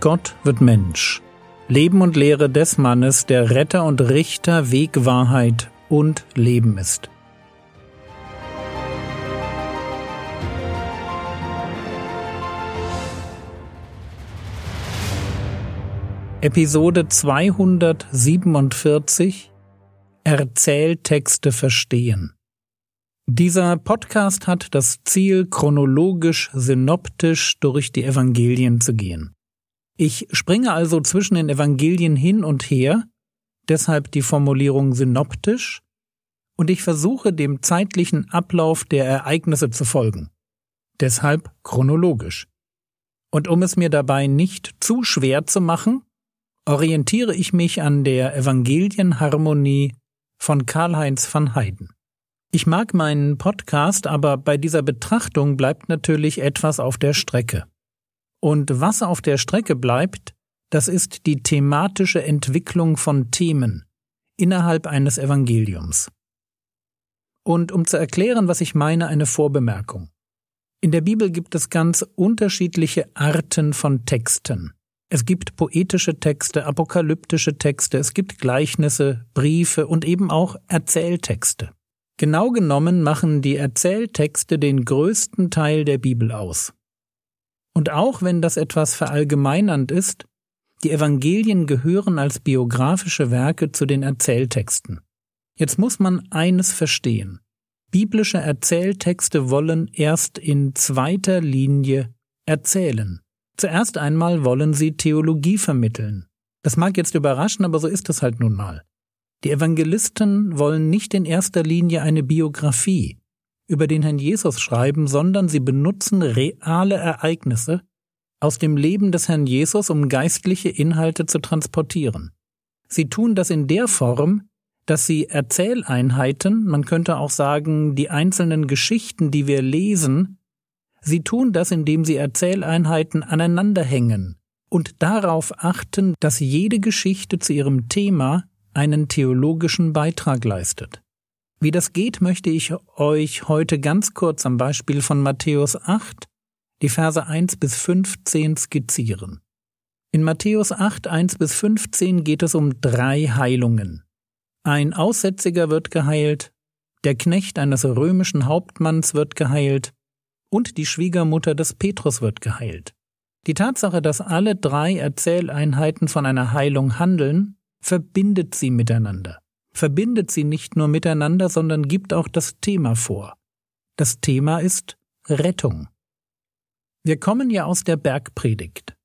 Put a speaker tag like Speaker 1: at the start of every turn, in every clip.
Speaker 1: Gott wird Mensch. Leben und Lehre des Mannes, der Retter und Richter, Weg, Wahrheit und Leben ist. Episode 247 Erzähltexte verstehen. Dieser Podcast hat das Ziel, chronologisch, synoptisch durch die Evangelien zu gehen. Ich springe also zwischen den Evangelien hin und her, deshalb die Formulierung synoptisch, und ich versuche dem zeitlichen Ablauf der Ereignisse zu folgen, deshalb chronologisch. Und um es mir dabei nicht zu schwer zu machen, orientiere ich mich an der Evangelienharmonie von Karl-Heinz van Heiden. Ich mag meinen Podcast, aber bei dieser Betrachtung bleibt natürlich etwas auf der Strecke. Und was auf der Strecke bleibt, das ist die thematische Entwicklung von Themen innerhalb eines Evangeliums. Und um zu erklären, was ich meine, eine Vorbemerkung. In der Bibel gibt es ganz unterschiedliche Arten von Texten. Es gibt poetische Texte, apokalyptische Texte, es gibt Gleichnisse, Briefe und eben auch Erzähltexte. Genau genommen machen die Erzähltexte den größten Teil der Bibel aus. Und auch wenn das etwas verallgemeinernd ist, die Evangelien gehören als biografische Werke zu den Erzähltexten. Jetzt muss man eines verstehen. Biblische Erzähltexte wollen erst in zweiter Linie erzählen. Zuerst einmal wollen sie Theologie vermitteln. Das mag jetzt überraschen, aber so ist es halt nun mal. Die Evangelisten wollen nicht in erster Linie eine Biografie über den Herrn Jesus schreiben, sondern sie benutzen reale Ereignisse aus dem Leben des Herrn Jesus, um geistliche Inhalte zu transportieren. Sie tun das in der Form, dass sie Erzähleinheiten, man könnte auch sagen, die einzelnen Geschichten, die wir lesen, Sie tun das, indem sie Erzähleinheiten aneinanderhängen und darauf achten, dass jede Geschichte zu ihrem Thema einen theologischen Beitrag leistet. Wie das geht, möchte ich euch heute ganz kurz am Beispiel von Matthäus 8, die Verse 1 bis 15 skizzieren. In Matthäus 8, 1 bis 15 geht es um drei Heilungen. Ein Aussätziger wird geheilt, der Knecht eines römischen Hauptmanns wird geheilt und die Schwiegermutter des Petrus wird geheilt. Die Tatsache, dass alle drei Erzähleinheiten von einer Heilung handeln, verbindet sie miteinander. Verbindet sie nicht nur miteinander, sondern gibt auch das Thema vor. Das Thema ist Rettung. Wir kommen ja aus der Bergpredigt.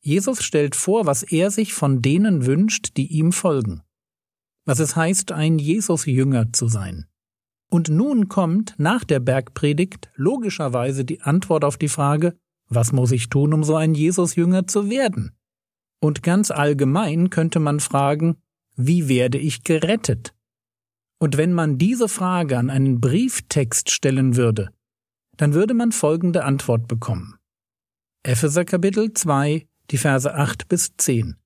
Speaker 1: Jesus stellt vor, was er sich von denen wünscht, die ihm folgen. Was es heißt, ein Jesus-Jünger zu sein. Und nun kommt nach der Bergpredigt logischerweise die Antwort auf die Frage, was muss ich tun, um so ein Jesusjünger zu werden? Und ganz allgemein könnte man fragen, wie werde ich gerettet? Und wenn man diese Frage an einen Brieftext stellen würde, dann würde man folgende Antwort bekommen. Epheser Kapitel 2, die Verse 8 bis 10.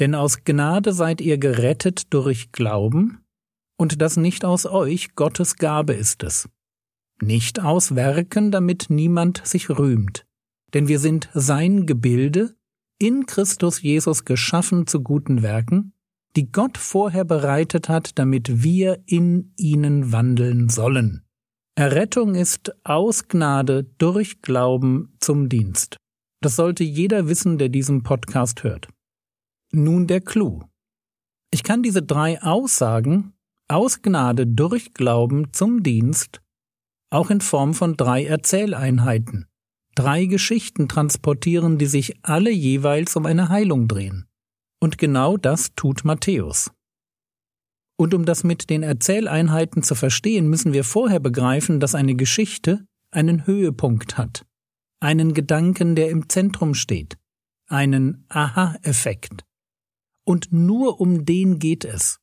Speaker 1: Denn aus Gnade seid ihr gerettet durch Glauben, und das nicht aus euch, Gottes Gabe ist es. Nicht aus Werken, damit niemand sich rühmt. Denn wir sind sein Gebilde, in Christus Jesus geschaffen zu guten Werken, die Gott vorher bereitet hat, damit wir in ihnen wandeln sollen. Errettung ist aus Gnade durch Glauben zum Dienst. Das sollte jeder wissen, der diesen Podcast hört. Nun der Clou. Ich kann diese drei Aussagen aus Gnade durch Glauben zum Dienst, auch in Form von drei Erzähleinheiten. Drei Geschichten transportieren, die sich alle jeweils um eine Heilung drehen. Und genau das tut Matthäus. Und um das mit den Erzähleinheiten zu verstehen, müssen wir vorher begreifen, dass eine Geschichte einen Höhepunkt hat, einen Gedanken, der im Zentrum steht, einen Aha-Effekt. Und nur um den geht es.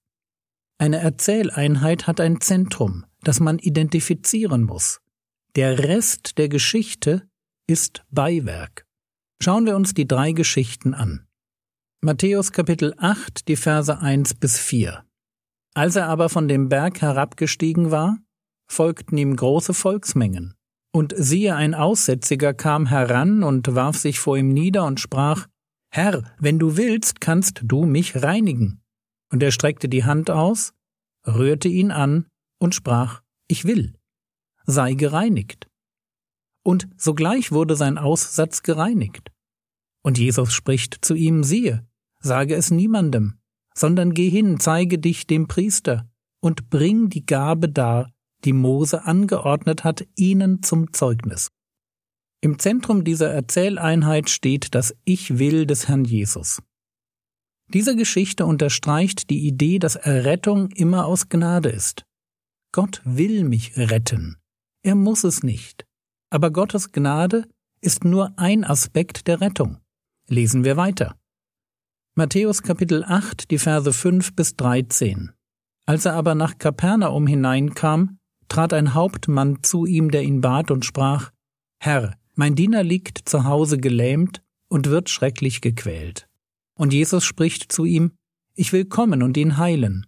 Speaker 1: Eine Erzähleinheit hat ein Zentrum, das man identifizieren muss. Der Rest der Geschichte ist Beiwerk. Schauen wir uns die drei Geschichten an. Matthäus Kapitel 8, die Verse 1 bis 4. Als er aber von dem Berg herabgestiegen war, folgten ihm große Volksmengen. Und siehe, ein Aussätziger kam heran und warf sich vor ihm nieder und sprach, Herr, wenn du willst, kannst du mich reinigen. Und er streckte die Hand aus, rührte ihn an und sprach, Ich will, sei gereinigt. Und sogleich wurde sein Aussatz gereinigt. Und Jesus spricht zu ihm, siehe, sage es niemandem, sondern geh hin, zeige dich dem Priester und bring die Gabe dar, die Mose angeordnet hat, ihnen zum Zeugnis. Im Zentrum dieser Erzähleinheit steht das Ich will des Herrn Jesus. Diese Geschichte unterstreicht die Idee, dass Errettung immer aus Gnade ist. Gott will mich retten. Er muss es nicht. Aber Gottes Gnade ist nur ein Aspekt der Rettung. Lesen wir weiter. Matthäus Kapitel 8, die Verse 5 bis 13. Als er aber nach Kapernaum hineinkam, trat ein Hauptmann zu ihm, der ihn bat und sprach, Herr, mein Diener liegt zu Hause gelähmt und wird schrecklich gequält. Und Jesus spricht zu ihm, Ich will kommen und ihn heilen.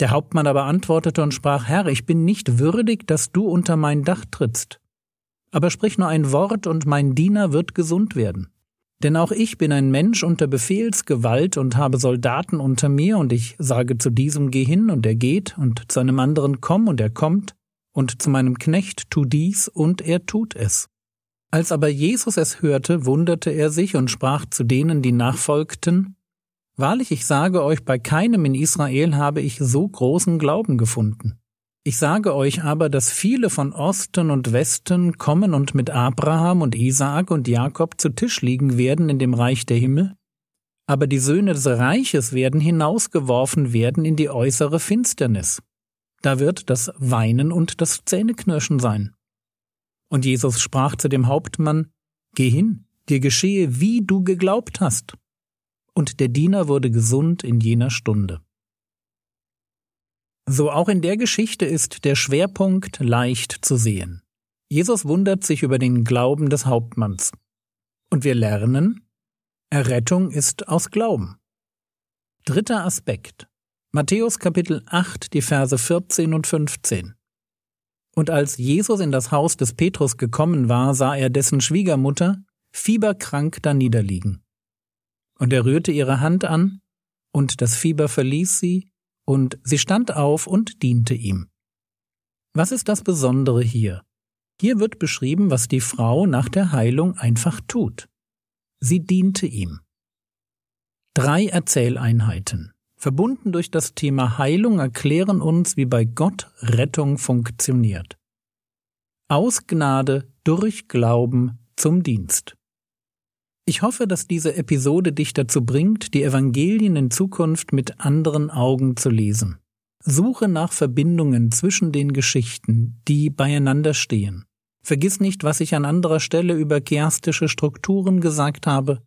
Speaker 1: Der Hauptmann aber antwortete und sprach, Herr, ich bin nicht würdig, dass du unter mein Dach trittst. Aber sprich nur ein Wort und mein Diener wird gesund werden. Denn auch ich bin ein Mensch unter Befehlsgewalt und habe Soldaten unter mir, und ich sage zu diesem geh hin, und er geht, und zu einem anderen komm, und er kommt, und zu meinem Knecht tu dies, und er tut es. Als aber Jesus es hörte, wunderte er sich und sprach zu denen, die nachfolgten, Wahrlich, ich sage euch, bei keinem in Israel habe ich so großen Glauben gefunden. Ich sage euch aber, dass viele von Osten und Westen kommen und mit Abraham und Isaak und Jakob zu Tisch liegen werden in dem Reich der Himmel, aber die Söhne des Reiches werden hinausgeworfen werden in die äußere Finsternis. Da wird das Weinen und das Zähneknirschen sein. Und Jesus sprach zu dem Hauptmann, Geh hin, dir geschehe, wie du geglaubt hast. Und der Diener wurde gesund in jener Stunde. So auch in der Geschichte ist der Schwerpunkt leicht zu sehen. Jesus wundert sich über den Glauben des Hauptmanns. Und wir lernen, Errettung ist aus Glauben. Dritter Aspekt. Matthäus Kapitel 8, die Verse 14 und 15. Und als Jesus in das Haus des Petrus gekommen war, sah er dessen Schwiegermutter fieberkrank da niederliegen. Und er rührte ihre Hand an, und das Fieber verließ sie, und sie stand auf und diente ihm. Was ist das Besondere hier? Hier wird beschrieben, was die Frau nach der Heilung einfach tut. Sie diente ihm. Drei Erzähleinheiten verbunden durch das Thema Heilung, erklären uns, wie bei Gott Rettung funktioniert. Aus Gnade durch Glauben zum Dienst. Ich hoffe, dass diese Episode dich dazu bringt, die Evangelien in Zukunft mit anderen Augen zu lesen. Suche nach Verbindungen zwischen den Geschichten, die beieinander stehen. Vergiss nicht, was ich an anderer Stelle über chiastische Strukturen gesagt habe,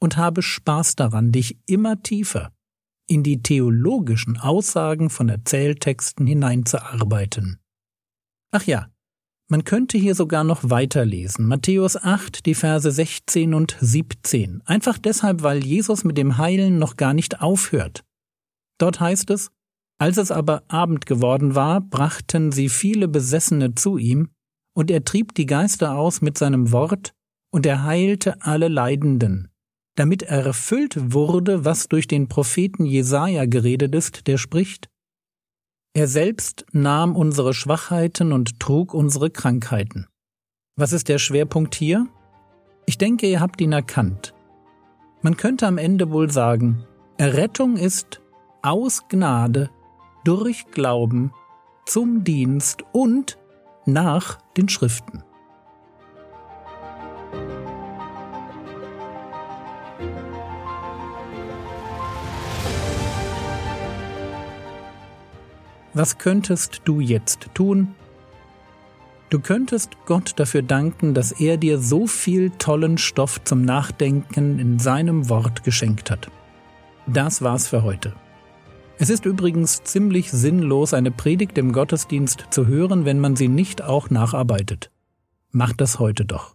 Speaker 1: und habe Spaß daran, dich immer tiefer in die theologischen Aussagen von Erzähltexten hineinzuarbeiten. Ach ja, man könnte hier sogar noch weiterlesen. Matthäus 8, die Verse 16 und 17. Einfach deshalb, weil Jesus mit dem Heilen noch gar nicht aufhört. Dort heißt es, als es aber Abend geworden war, brachten sie viele Besessene zu ihm, und er trieb die Geister aus mit seinem Wort, und er heilte alle Leidenden, damit erfüllt wurde, was durch den Propheten Jesaja geredet ist, der spricht, er selbst nahm unsere Schwachheiten und trug unsere Krankheiten. Was ist der Schwerpunkt hier? Ich denke, ihr habt ihn erkannt. Man könnte am Ende wohl sagen, Errettung ist aus Gnade, durch Glauben, zum Dienst und nach den Schriften. Was könntest du jetzt tun? Du könntest Gott dafür danken, dass er dir so viel tollen Stoff zum Nachdenken in seinem Wort geschenkt hat. Das war's für heute. Es ist übrigens ziemlich sinnlos, eine Predigt im Gottesdienst zu hören, wenn man sie nicht auch nacharbeitet. Mach das heute doch.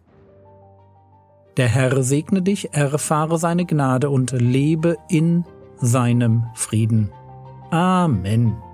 Speaker 1: Der Herr segne dich, erfahre seine Gnade und lebe in seinem Frieden. Amen.